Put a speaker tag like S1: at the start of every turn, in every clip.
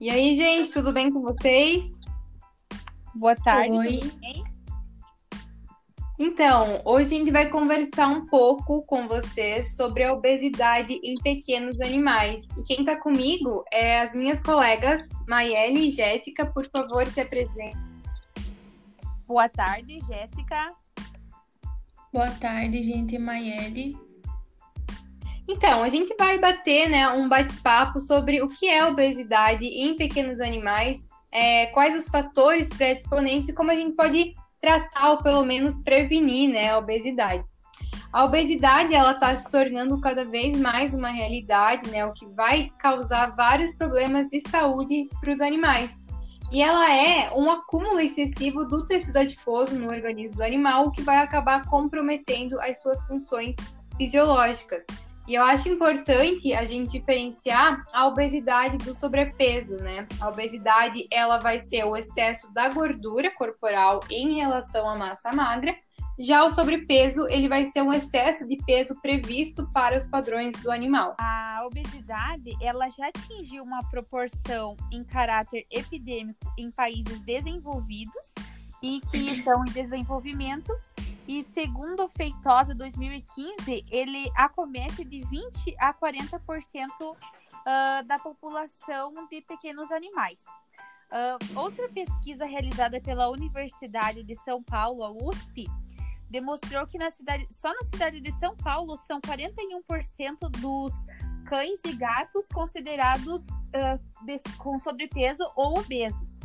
S1: E aí, gente, tudo bem com vocês?
S2: Boa tarde.
S3: Oi.
S1: Então, hoje a gente vai conversar um pouco com vocês sobre a obesidade em pequenos animais. E quem está comigo é as minhas colegas Maiele e Jéssica. Por favor, se apresentem.
S2: Boa tarde, Jéssica.
S3: Boa tarde, gente. Maiele.
S1: Então, a gente vai bater né, um bate-papo sobre o que é obesidade em pequenos animais, é, quais os fatores predisponentes e como a gente pode tratar ou pelo menos prevenir né, a obesidade. A obesidade ela está se tornando cada vez mais uma realidade, né, o que vai causar vários problemas de saúde para os animais. E ela é um acúmulo excessivo do tecido adiposo no organismo do animal, o que vai acabar comprometendo as suas funções fisiológicas. E eu acho importante a gente diferenciar a obesidade do sobrepeso, né? A obesidade, ela vai ser o excesso da gordura corporal em relação à massa magra. Já o sobrepeso, ele vai ser um excesso de peso previsto para os padrões do animal.
S2: A obesidade, ela já atingiu uma proporção em caráter epidêmico em países desenvolvidos e que estão em desenvolvimento e segundo o Feitosa 2015, ele acomete de 20 a 40% uh, da população de pequenos animais. Uh, outra pesquisa realizada pela Universidade de São Paulo, a USP, demonstrou que na cidade, só na cidade de São Paulo são 41% dos cães e gatos considerados uh, de, com sobrepeso ou obesos.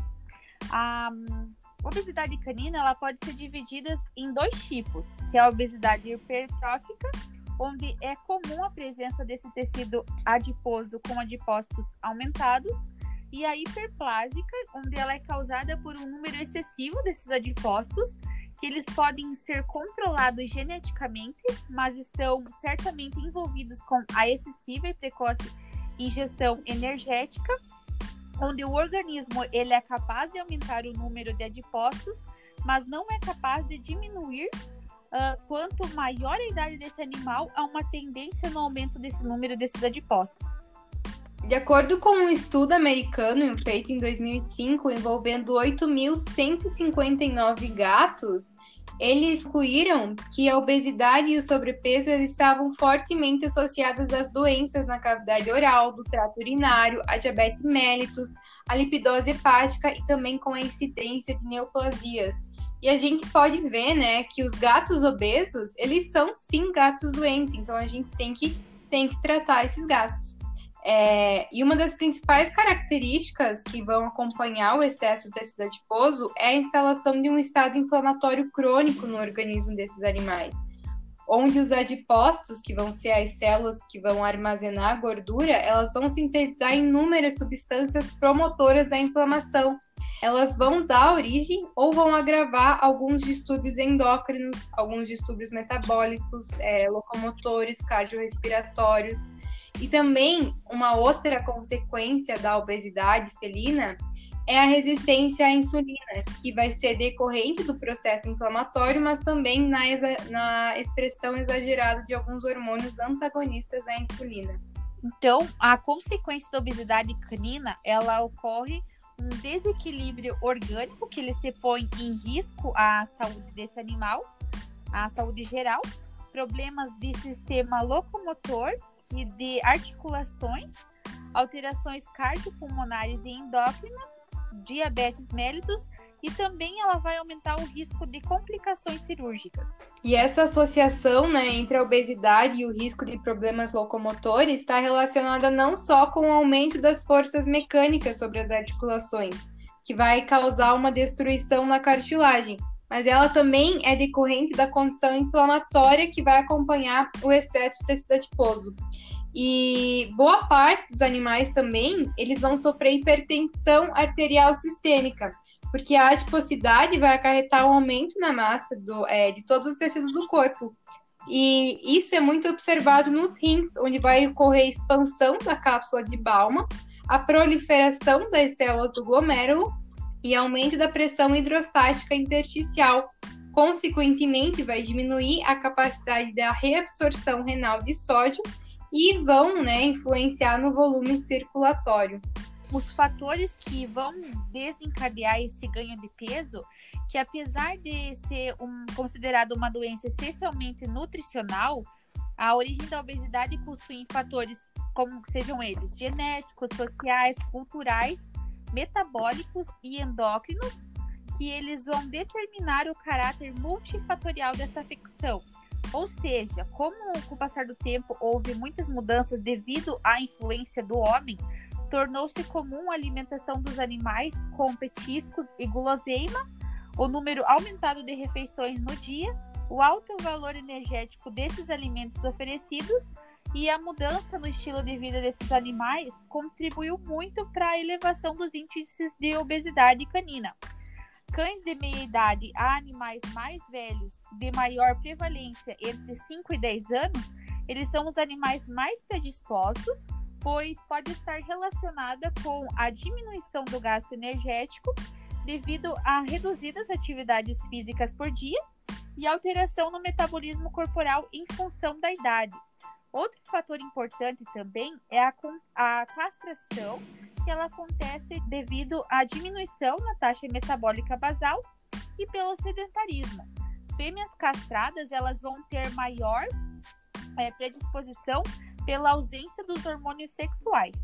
S2: Um, obesidade canina ela pode ser dividida em dois tipos, que é a obesidade hipertrófica, onde é comum a presença desse tecido adiposo com adipócitos aumentados, e a hiperplásica, onde ela é causada por um número excessivo desses adipócitos, que eles podem ser controlados geneticamente, mas estão certamente envolvidos com a excessiva e precoce ingestão energética onde o organismo ele é capaz de aumentar o número de adipócitos, mas não é capaz de diminuir uh, quanto maior a idade desse animal, há uma tendência no aumento desse número desses adipócitos.
S1: De acordo com um estudo americano feito em 2005 envolvendo 8.159 gatos, eles concluíram que a obesidade e o sobrepeso estavam fortemente associados às doenças na cavidade oral, do trato urinário, a diabetes mellitus, a lipidose hepática e também com a incidência de neoplasias. E a gente pode ver, né, que os gatos obesos, eles são sim gatos doentes, então a gente tem que, tem que tratar esses gatos. É, e uma das principais características que vão acompanhar o excesso de tecido adiposo é a instalação de um estado inflamatório crônico no organismo desses animais, onde os adipócitos, que vão ser as células que vão armazenar a gordura, elas vão sintetizar inúmeras substâncias promotoras da inflamação. Elas vão dar origem ou vão agravar alguns distúrbios endócrinos, alguns distúrbios metabólicos, é, locomotores, cardiorrespiratórios, e também uma outra consequência da obesidade felina é a resistência à insulina, que vai ser decorrente do processo inflamatório, mas também na, na expressão exagerada de alguns hormônios antagonistas da insulina.
S2: Então, a consequência da obesidade canina, ela ocorre um desequilíbrio orgânico que ele se põe em risco à saúde desse animal, à saúde geral, problemas de sistema locomotor e de articulações, alterações cardiopulmonares e endócrinas, diabetes mellitus e também ela vai aumentar o risco de complicações cirúrgicas.
S1: E essa associação né, entre a obesidade e o risco de problemas locomotores está relacionada não só com o aumento das forças mecânicas sobre as articulações, que vai causar uma destruição na cartilagem, mas ela também é decorrente da condição inflamatória que vai acompanhar o excesso de tecido adiposo. E boa parte dos animais também, eles vão sofrer hipertensão arterial sistêmica, porque a adiposidade vai acarretar um aumento na massa do, é, de todos os tecidos do corpo. E isso é muito observado nos rins, onde vai ocorrer expansão da cápsula de Bauman, a proliferação das células do glomérulo e aumento da pressão hidrostática intersticial. Consequentemente, vai diminuir a capacidade da reabsorção renal de sódio e vão né, influenciar no volume circulatório.
S2: os fatores que vão desencadear esse ganho de peso, que apesar de ser um, considerado uma doença essencialmente nutricional, a origem da obesidade possui fatores como sejam eles genéticos, sociais, culturais, metabólicos e endócrinos, que eles vão determinar o caráter multifatorial dessa afecção. Ou seja, como com o passar do tempo houve muitas mudanças devido à influência do homem, tornou-se comum a alimentação dos animais com petiscos e guloseima, o número aumentado de refeições no dia, o alto valor energético desses alimentos oferecidos e a mudança no estilo de vida desses animais contribuiu muito para a elevação dos índices de obesidade canina. Cães de meia idade a animais mais velhos de maior prevalência entre 5 e 10 anos, eles são os animais mais predispostos, pois pode estar relacionada com a diminuição do gasto energético devido a reduzidas atividades físicas por dia e alteração no metabolismo corporal em função da idade. Outro fator importante também é a, a castração, que ela acontece devido à diminuição na taxa metabólica basal e pelo sedentarismo. Fêmeas castradas elas vão ter maior é, predisposição pela ausência dos hormônios sexuais.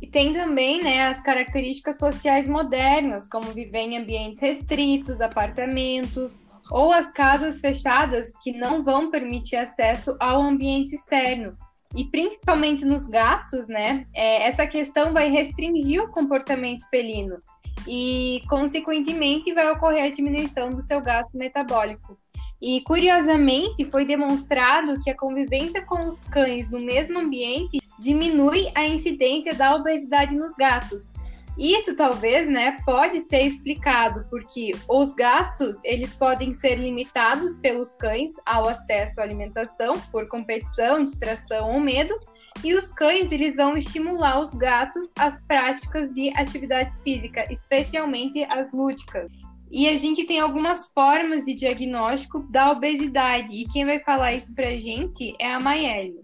S1: E tem também né, as características sociais modernas, como viver em ambientes restritos, apartamentos, ou as casas fechadas que não vão permitir acesso ao ambiente externo. E principalmente nos gatos, né? É, essa questão vai restringir o comportamento felino e, consequentemente, vai ocorrer a diminuição do seu gasto metabólico. E, curiosamente, foi demonstrado que a convivência com os cães no mesmo ambiente diminui a incidência da obesidade nos gatos. Isso talvez, né, pode ser explicado porque os gatos, eles podem ser limitados pelos cães ao acesso à alimentação por competição, distração ou medo, e os cães, eles vão estimular os gatos às práticas de atividades físicas, especialmente as lúdicas. E a gente tem algumas formas de diagnóstico da obesidade, e quem vai falar isso pra gente é a Maiele.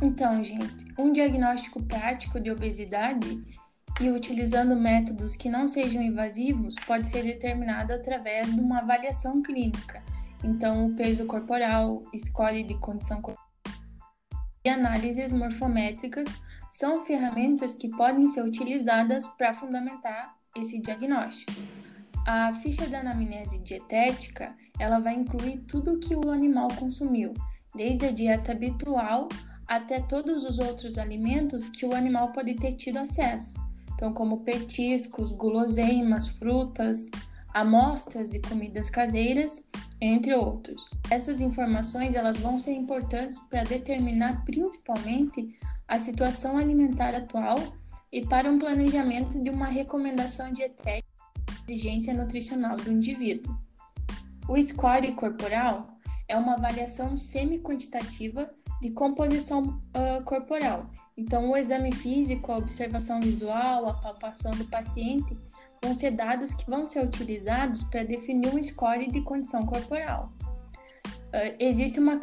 S3: Então, gente, um diagnóstico prático de obesidade e utilizando métodos que não sejam invasivos pode ser determinado através de uma avaliação clínica. Então, o peso corporal, escolha de condição corporal e análises morfométricas são ferramentas que podem ser utilizadas para fundamentar esse diagnóstico. A ficha da anamnese dietética, ela vai incluir tudo o que o animal consumiu, desde a dieta habitual até todos os outros alimentos que o animal pode ter tido acesso então como petiscos, guloseimas, frutas, amostras de comidas caseiras, entre outros. Essas informações elas vão ser importantes para determinar principalmente a situação alimentar atual e para um planejamento de uma recomendação dietética e exigência nutricional do indivíduo. O score corporal é uma avaliação semi-quantitativa de composição uh, corporal então, o exame físico, a observação visual, a palpação do paciente vão ser dados que vão ser utilizados para definir um score de condição corporal. Uh, existe uma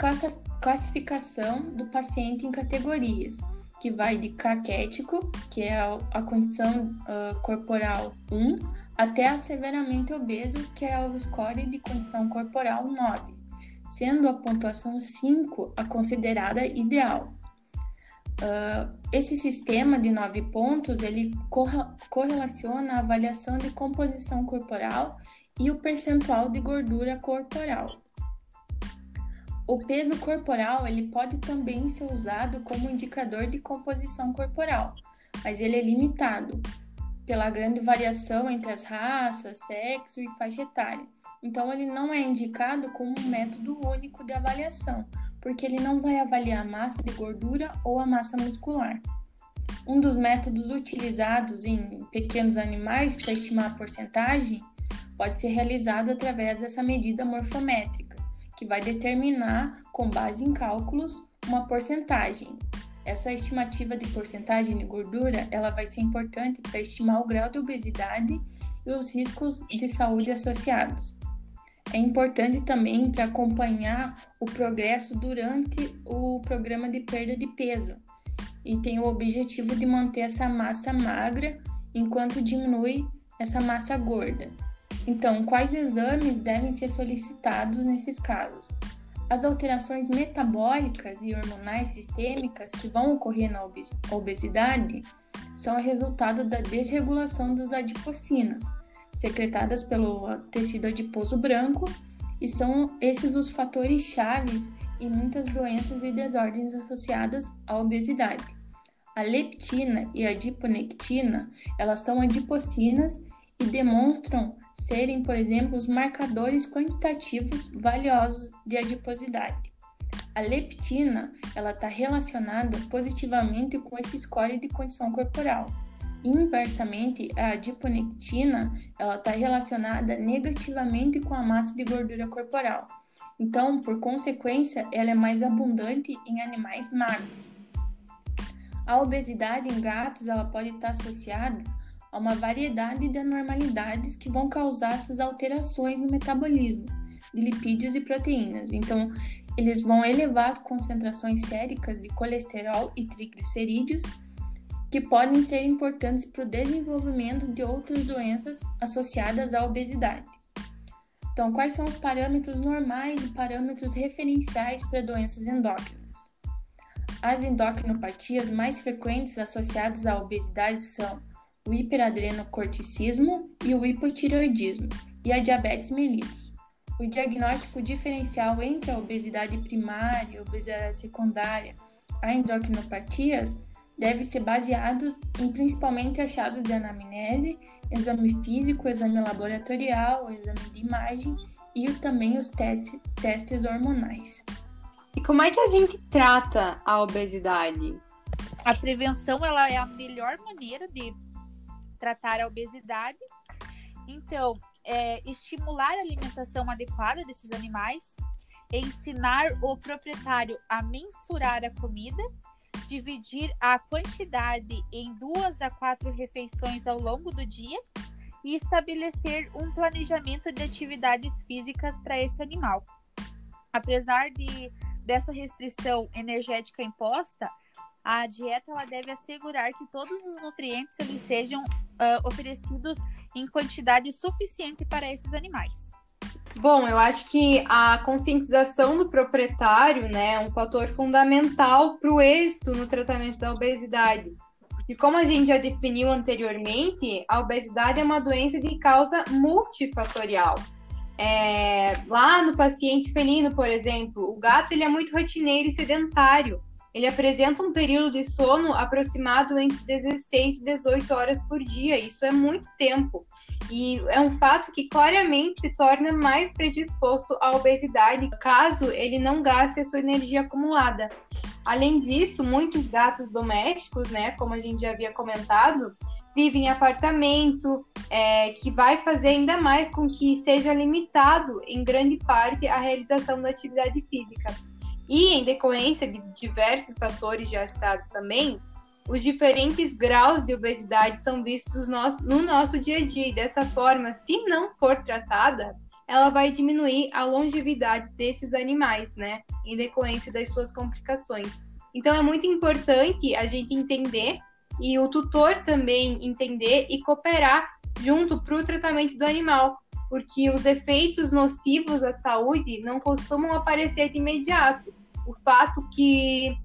S3: classificação do paciente em categorias, que vai de caquético, que é a, a condição uh, corporal 1, até a severamente obeso, que é o score de condição corporal 9, sendo a pontuação 5 a considerada ideal. Uh, esse sistema de nove pontos ele correlaciona a avaliação de composição corporal e o percentual de gordura corporal. O peso corporal ele pode também ser usado como indicador de composição corporal, mas ele é limitado pela grande variação entre as raças, sexo e faixa etária. Então ele não é indicado como um método único de avaliação, porque ele não vai avaliar a massa de gordura ou a massa muscular. Um dos métodos utilizados em pequenos animais para estimar a porcentagem pode ser realizado através dessa medida morfométrica, que vai determinar, com base em cálculos, uma porcentagem. Essa estimativa de porcentagem de gordura ela vai ser importante para estimar o grau de obesidade e os riscos de saúde associados é importante também para acompanhar o progresso durante o programa de perda de peso. e tem o objetivo de manter essa massa magra enquanto diminui essa massa gorda. Então, quais exames devem ser solicitados nesses casos? As alterações metabólicas e hormonais sistêmicas que vão ocorrer na obesidade são resultado da desregulação das adipocinas, secretadas pelo tecido adiposo branco, e são esses os fatores chaves em muitas doenças e desordens associadas à obesidade. A leptina e a adiponectina, elas são adipocinas e demonstram serem, por exemplo, os marcadores quantitativos valiosos de adiposidade. A leptina, ela está relacionada positivamente com esse score de condição corporal. Inversamente, a adiponectina, está relacionada negativamente com a massa de gordura corporal. Então, por consequência, ela é mais abundante em animais magros. A obesidade em gatos, ela pode estar associada a uma variedade de anormalidades que vão causar essas alterações no metabolismo de lipídios e proteínas. Então, eles vão elevar concentrações séricas de colesterol e triglicerídeos, que podem ser importantes para o desenvolvimento de outras doenças associadas à obesidade. Então, quais são os parâmetros normais e parâmetros referenciais para doenças endócrinas? As endocrinopatias mais frequentes associadas à obesidade são o hiperadrenocorticismo e o hipotireoidismo, e a diabetes mellitus. O diagnóstico diferencial entre a obesidade primária e a obesidade secundária a endocrinopatias deve ser baseado em principalmente achados de anamnese, exame físico, exame laboratorial, exame de imagem e também os testes, testes hormonais.
S1: E como é que a gente trata a obesidade?
S2: A prevenção ela é a melhor maneira de tratar a obesidade. Então, é, estimular a alimentação adequada desses animais, ensinar o proprietário a mensurar a comida, dividir a quantidade em duas a quatro refeições ao longo do dia e estabelecer um planejamento de atividades físicas para esse animal. Apesar de dessa restrição energética imposta, a dieta ela deve assegurar que todos os nutrientes eles sejam uh, oferecidos em quantidade suficiente para esses animais.
S1: Bom, eu acho que a conscientização do proprietário né, é um fator fundamental para o êxito no tratamento da obesidade. E como a gente já definiu anteriormente, a obesidade é uma doença de causa multifatorial. É, lá no paciente felino, por exemplo, o gato ele é muito rotineiro e sedentário ele apresenta um período de sono aproximado entre 16 e 18 horas por dia. Isso é muito tempo. E é um fato que claramente se torna mais predisposto à obesidade caso ele não gaste a sua energia acumulada. Além disso, muitos gatos domésticos, né, como a gente já havia comentado, vivem em apartamento, é, que vai fazer ainda mais com que seja limitado, em grande parte, a realização da atividade física. E em decorrência de diversos fatores já citados também, os diferentes graus de obesidade são vistos no nosso dia a dia. E dessa forma, se não for tratada, ela vai diminuir a longevidade desses animais, né? Em decorrência das suas complicações. Então é muito importante a gente entender e o tutor também entender e cooperar junto para o tratamento do animal, porque os efeitos nocivos à saúde não costumam aparecer de imediato. O fato que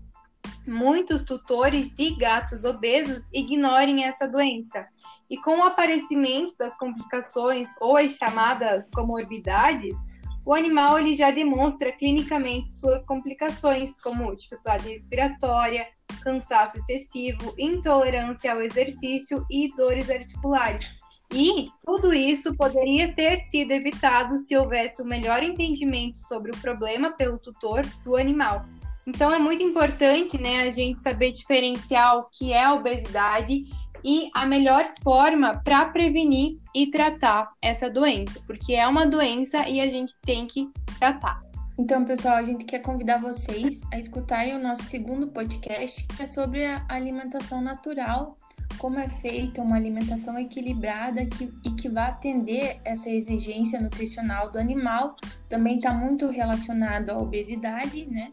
S1: muitos tutores de gatos obesos ignorem essa doença. E com o aparecimento das complicações ou as chamadas comorbidades, o animal ele já demonstra clinicamente suas complicações, como dificuldade respiratória, cansaço excessivo, intolerância ao exercício e dores articulares. E tudo isso poderia ter sido evitado se houvesse um melhor entendimento sobre o problema pelo tutor do animal. Então é muito importante, né, a gente saber diferenciar o que é a obesidade e a melhor forma para prevenir e tratar essa doença, porque é uma doença e a gente tem que tratar.
S3: Então, pessoal, a gente quer convidar vocês a escutarem o nosso segundo podcast, que é sobre a alimentação natural como é feita uma alimentação equilibrada que, e que vai atender essa exigência nutricional do animal, também está muito relacionado à obesidade, né?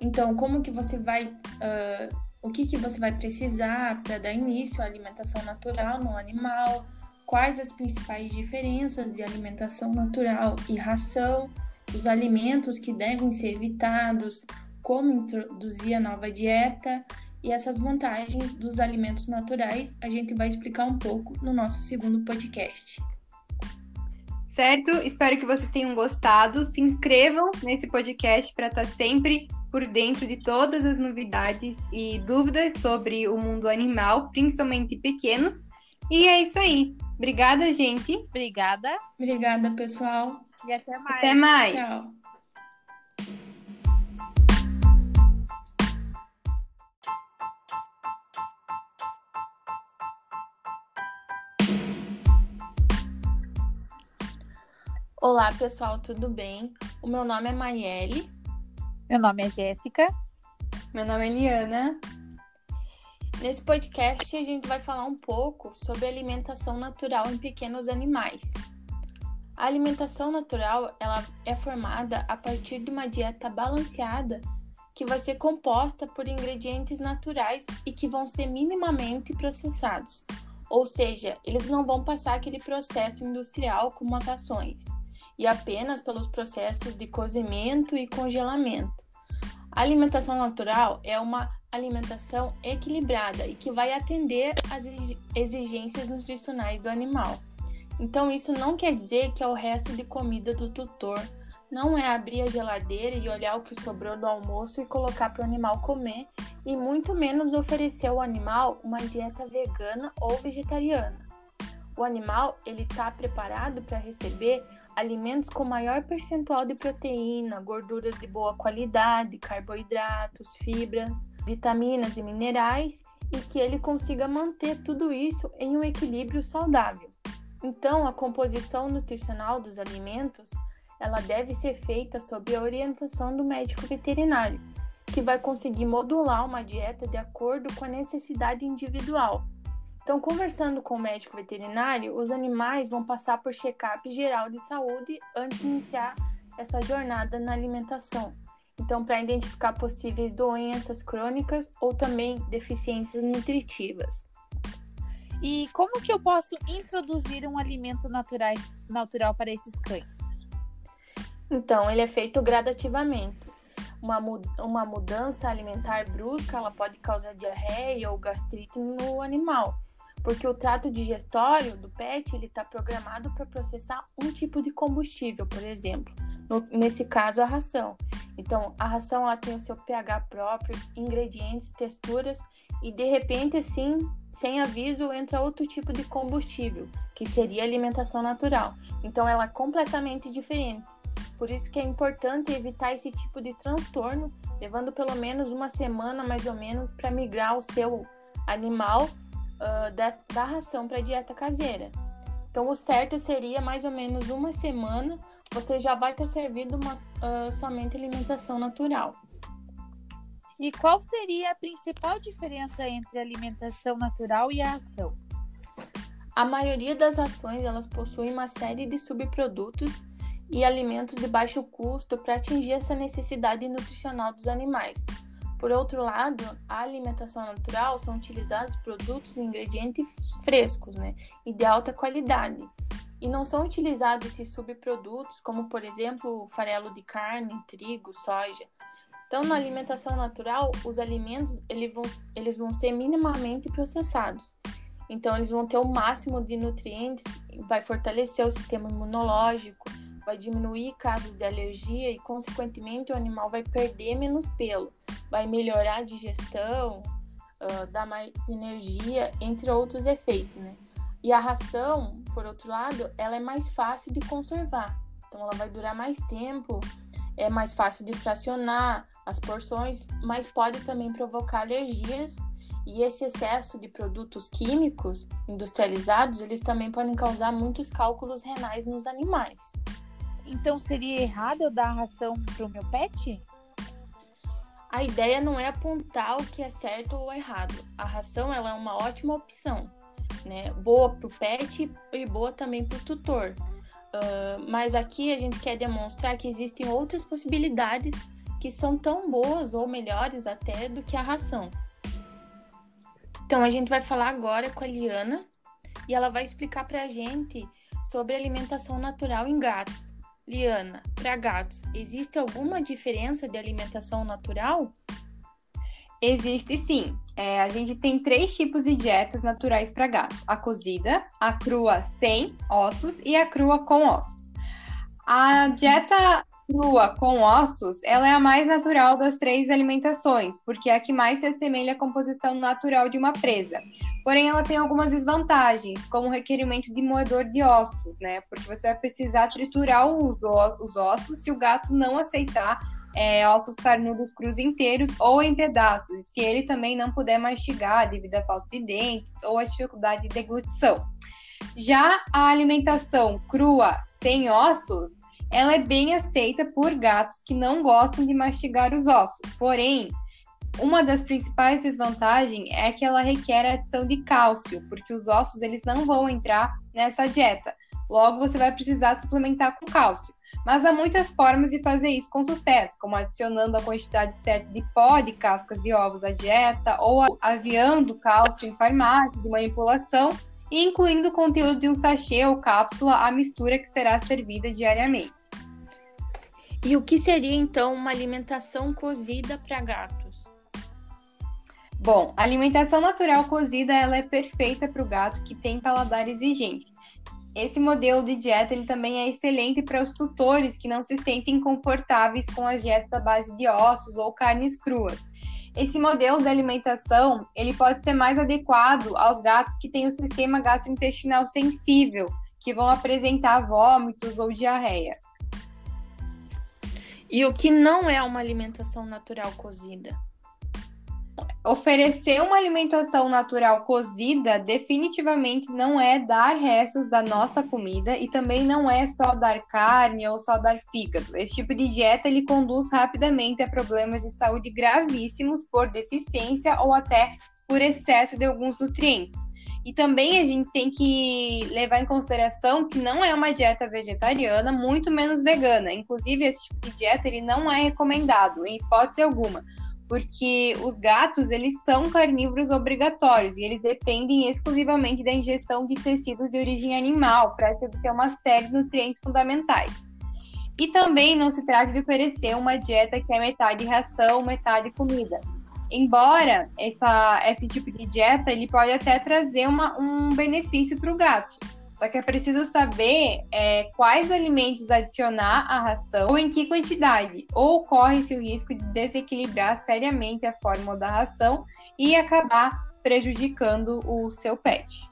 S3: Então, como que você vai uh, o que, que você vai precisar para dar início à alimentação natural no animal, quais as principais diferenças de alimentação natural e ração, os alimentos que devem ser evitados, como introduzir a nova dieta? E essas vantagens dos alimentos naturais a gente vai explicar um pouco no nosso segundo podcast.
S1: Certo? Espero que vocês tenham gostado. Se inscrevam nesse podcast para estar sempre por dentro de todas as novidades e dúvidas sobre o mundo animal, principalmente pequenos. E é isso aí. Obrigada, gente.
S2: Obrigada.
S3: Obrigada, pessoal.
S2: E até mais.
S1: Até mais.
S3: Tchau. Olá, pessoal, tudo bem? O meu nome é Maiele.
S2: Meu nome é Jéssica.
S1: Meu nome é Liana.
S3: Nesse podcast, a gente vai falar um pouco sobre alimentação natural em pequenos animais. A alimentação natural ela é formada a partir de uma dieta balanceada que vai ser composta por ingredientes naturais e que vão ser minimamente processados. Ou seja, eles não vão passar aquele processo industrial como as ações e apenas pelos processos de cozimento e congelamento. A alimentação natural é uma alimentação equilibrada e que vai atender às exigências nutricionais do animal. Então, isso não quer dizer que é o resto de comida do tutor. Não é abrir a geladeira e olhar o que sobrou do almoço e colocar para o animal comer, e muito menos oferecer ao animal uma dieta vegana ou vegetariana. O animal ele está preparado para receber alimentos com maior percentual de proteína, gorduras de boa qualidade, carboidratos, fibras, vitaminas e minerais e que ele consiga manter tudo isso em um equilíbrio saudável. Então, a composição nutricional dos alimentos, ela deve ser feita sob a orientação do médico veterinário, que vai conseguir modular uma dieta de acordo com a necessidade individual então, conversando com o médico veterinário, os animais vão passar por check-up geral de saúde antes de iniciar essa jornada na alimentação. Então, para identificar possíveis doenças crônicas ou também deficiências nutritivas.
S2: E como que eu posso introduzir um alimento natural, natural para esses cães?
S3: Então, ele é feito gradativamente. Uma, uma mudança alimentar brusca ela pode causar diarreia ou gastrite no animal porque o trato digestório do PET ele está programado para processar um tipo de combustível, por exemplo, no, nesse caso a ração. Então a ração ela tem o seu pH próprio, ingredientes, texturas e de repente assim, sem aviso, entra outro tipo de combustível, que seria alimentação natural. Então ela é completamente diferente. Por isso que é importante evitar esse tipo de transtorno, levando pelo menos uma semana mais ou menos para migrar o seu animal uh, da, da ração para dieta caseira. Então, o certo seria mais ou menos uma semana você já vai ter servido uma, uh, somente alimentação natural.
S2: E qual seria a principal diferença entre a alimentação natural e a ração?
S3: A maioria das ações elas possuem uma série de subprodutos e alimentos de baixo custo para atingir essa necessidade nutricional dos animais. Por outro lado, a alimentação natural são utilizados produtos e ingredientes frescos, né, e de alta qualidade. E não são utilizados esses subprodutos, como por exemplo farelo de carne, trigo, soja. Então, na alimentação natural, os alimentos eles vão, eles vão ser minimamente processados. Então, eles vão ter o máximo de nutrientes, vai fortalecer o sistema imunológico, vai diminuir casos de alergia e, consequentemente, o animal vai perder menos pelo vai melhorar a digestão, uh, dar mais energia, entre outros efeitos, né? E a ração, por outro lado, ela é mais fácil de conservar. Então ela vai durar mais tempo, é mais fácil de fracionar as porções, mas pode também provocar alergias e esse excesso de produtos químicos industrializados, eles também podem causar muitos cálculos renais nos animais.
S2: Então seria errado eu dar a ração para o meu pet?
S3: A ideia não é apontar o que é certo ou errado. A ração ela é uma ótima opção, né? Boa para o pet e boa também para o tutor. Uh, mas aqui a gente quer demonstrar que existem outras possibilidades que são tão boas ou melhores até do que a ração. Então, a gente vai falar agora com a Liana e ela vai explicar para a gente sobre alimentação natural em gatos. Liana, para gatos, existe alguma diferença de alimentação natural?
S1: Existe sim. É, a gente tem três tipos de dietas naturais para gato: a cozida, a crua sem ossos e a crua com ossos. A dieta crua com ossos, ela é a mais natural das três alimentações, porque é a que mais se assemelha à composição natural de uma presa. Porém, ela tem algumas desvantagens, como o requerimento de moedor de ossos, né? Porque você vai precisar triturar os ossos se o gato não aceitar é, ossos carnudos crus inteiros ou em pedaços, se ele também não puder mastigar devido à falta de dentes ou à dificuldade de deglutição. Já a alimentação crua sem ossos, ela é bem aceita por gatos que não gostam de mastigar os ossos. Porém, uma das principais desvantagens é que ela requer a adição de cálcio, porque os ossos eles não vão entrar nessa dieta. Logo, você vai precisar suplementar com cálcio. Mas há muitas formas de fazer isso com sucesso, como adicionando a quantidade certa de pó de cascas de ovos à dieta, ou aviando cálcio em farmácia de manipulação, e incluindo o conteúdo de um sachê ou cápsula à mistura que será servida diariamente.
S3: E o que seria então uma alimentação cozida para gatos?
S1: Bom, a alimentação natural cozida ela é perfeita para o gato que tem paladar exigente. Esse modelo de dieta ele também é excelente para os tutores que não se sentem confortáveis com as dietas à base de ossos ou carnes cruas. Esse modelo de alimentação ele pode ser mais adequado aos gatos que têm o sistema gastrointestinal sensível, que vão apresentar vômitos ou diarreia.
S3: E o que não é uma alimentação natural cozida?
S1: Oferecer uma alimentação natural cozida definitivamente não é dar restos da nossa comida e também não é só dar carne ou só dar fígado. Esse tipo de dieta ele conduz rapidamente a problemas de saúde gravíssimos por deficiência ou até por excesso de alguns nutrientes. E também a gente tem que levar em consideração que não é uma dieta vegetariana, muito menos vegana. Inclusive, esse tipo de dieta ele não é recomendado, em hipótese alguma porque os gatos eles são carnívoros obrigatórios e eles dependem exclusivamente da ingestão de tecidos de origem animal para se obter uma série de nutrientes fundamentais. E também não se trata de oferecer uma dieta que é metade ração, metade comida. Embora essa, esse tipo de dieta ele pode até trazer uma, um benefício para o gato, só que é preciso saber é, quais alimentos adicionar à ração ou em que quantidade, ou corre-se o risco de desequilibrar seriamente a fórmula da ração e acabar prejudicando o seu pet.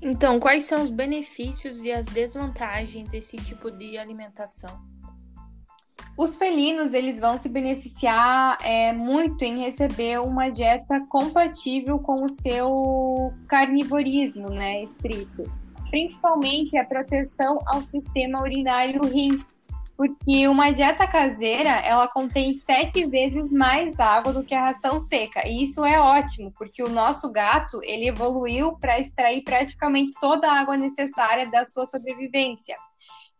S3: Então, quais são os benefícios e as desvantagens desse tipo de alimentação?
S1: Os felinos eles vão se beneficiar é, muito em receber uma dieta compatível com o seu carnivorismo, né, estrito. Principalmente a proteção ao sistema urinário rim, porque uma dieta caseira ela contém sete vezes mais água do que a ração seca e isso é ótimo porque o nosso gato ele evoluiu para extrair praticamente toda a água necessária da sua sobrevivência.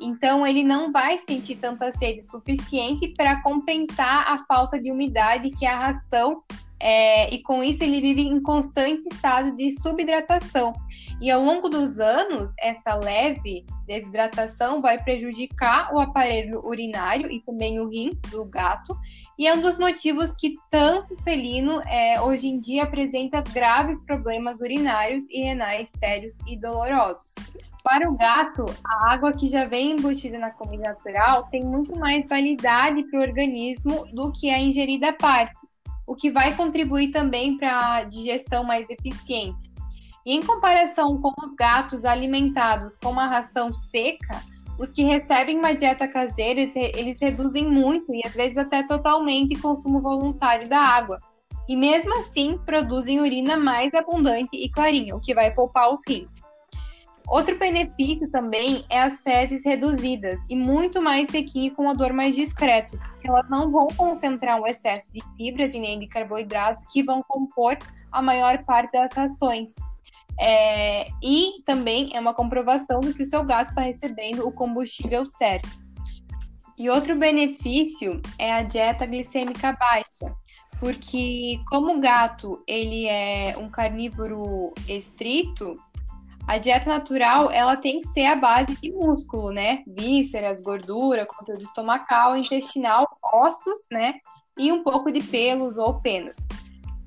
S1: Então, ele não vai sentir tanta sede suficiente para compensar a falta de umidade que é a ração, é, e com isso ele vive em constante estado de subidratação. E ao longo dos anos, essa leve desidratação vai prejudicar o aparelho urinário e também o rim do gato, e é um dos motivos que tanto felino é, hoje em dia apresenta graves problemas urinários e renais sérios e dolorosos. Para o gato, a água que já vem embutida na comida natural tem muito mais validade para o organismo do que a ingerida à parte, o que vai contribuir também para a digestão mais eficiente. E em comparação com os gatos alimentados com uma ração seca, os que recebem uma dieta caseira, eles reduzem muito e às vezes até totalmente o consumo voluntário da água. E mesmo assim, produzem urina mais abundante e clarinha, o que vai poupar os rins. Outro benefício também é as fezes reduzidas e muito mais sequinho com odor mais discreto. Elas não vão concentrar um excesso de fibras e nem de carboidratos que vão compor a maior parte das rações. É, e também é uma comprovação do que o seu gato está recebendo o combustível certo. E outro benefício é a dieta glicêmica baixa, porque como o gato ele é um carnívoro estrito, a dieta natural ela tem que ser a base de músculo, né? Vísceras, gordura, conteúdo estomacal, intestinal, ossos, né? E um pouco de pelos ou penas.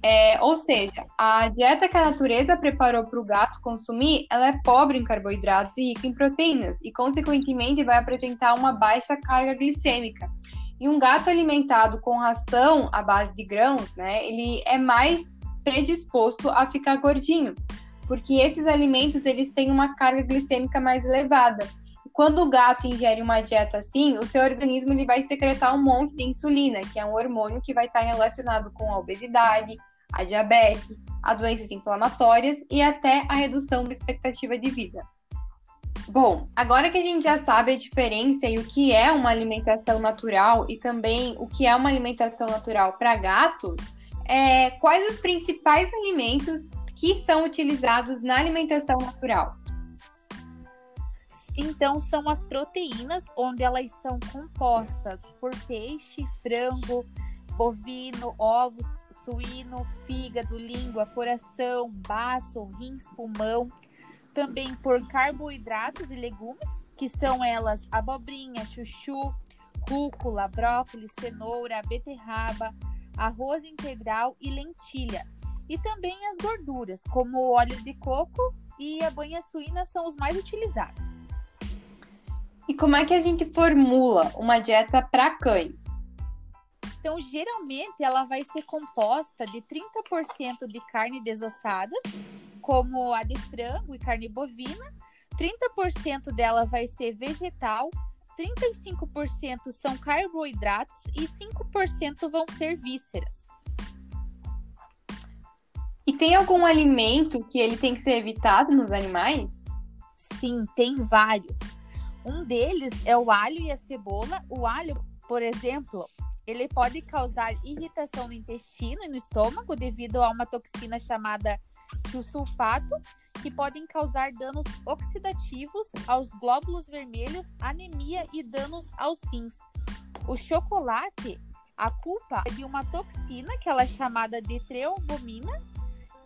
S1: É, ou seja, a dieta que a natureza preparou para o gato consumir, ela é pobre em carboidratos e rica em proteínas, e consequentemente vai apresentar uma baixa carga glicêmica. E um gato alimentado com ração à base de grãos, né, ele é mais predisposto a ficar gordinho, porque esses alimentos eles têm uma carga glicêmica mais elevada. Quando o gato ingere uma dieta assim, o seu organismo ele vai secretar um monte de insulina, que é um hormônio que vai estar relacionado com a obesidade, a diabetes, a doenças inflamatórias e até a redução da expectativa de vida. Bom, agora que a gente já sabe a diferença e o que é uma alimentação natural e também o que é uma alimentação natural para gatos, é, quais os principais alimentos que são utilizados na alimentação natural?
S2: Então, são as proteínas, onde elas são compostas por peixe, frango, bovino, ovos, suíno, fígado, língua, coração, baço, rins, pulmão. Também por carboidratos e legumes, que são elas abobrinha, chuchu, rúcula, brócolis, cenoura, beterraba, arroz integral e lentilha. E também as gorduras, como o óleo de coco e a banha suína são os mais utilizados.
S1: E como é que a gente formula uma dieta para cães?
S2: Então, geralmente, ela vai ser composta de 30% de carne desossada, como a de frango e carne bovina, 30% dela vai ser vegetal, 35% são carboidratos e 5% vão ser vísceras.
S1: E tem algum alimento que ele tem que ser evitado nos animais?
S2: Sim, tem vários. Um deles é o alho e a cebola. O alho, por exemplo, ele pode causar irritação no intestino e no estômago devido a uma toxina chamada sulfato, que podem causar danos oxidativos aos glóbulos vermelhos, anemia e danos aos rins. O chocolate, a culpa é de uma toxina que ela é chamada de treobomina,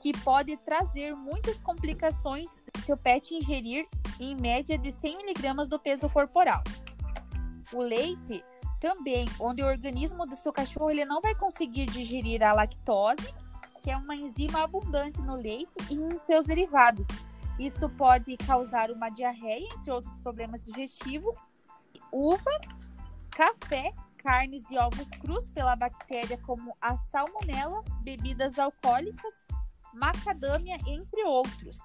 S2: que pode trazer muitas complicações se o pet ingerir em média de 100 mg do peso corporal. O leite também, onde o organismo do seu cachorro ele não vai conseguir digerir a lactose, que é uma enzima abundante no leite e em seus derivados. Isso pode causar uma diarreia, entre outros problemas digestivos. Uva, café, carnes e ovos crus pela bactéria como a salmonela, bebidas alcoólicas, macadâmia, entre outros.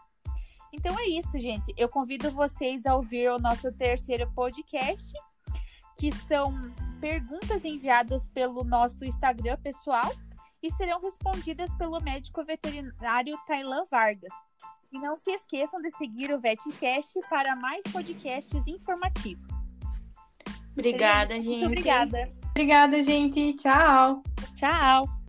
S2: Então é isso, gente. Eu convido vocês a ouvir o nosso terceiro podcast que são perguntas enviadas pelo nosso Instagram pessoal e serão respondidas pelo médico veterinário Tailan Vargas. E não se esqueçam de seguir o VetCast para mais podcasts informativos.
S3: Obrigada, gente. Muito
S2: obrigada.
S1: Obrigada, gente. Tchau.
S2: Tchau.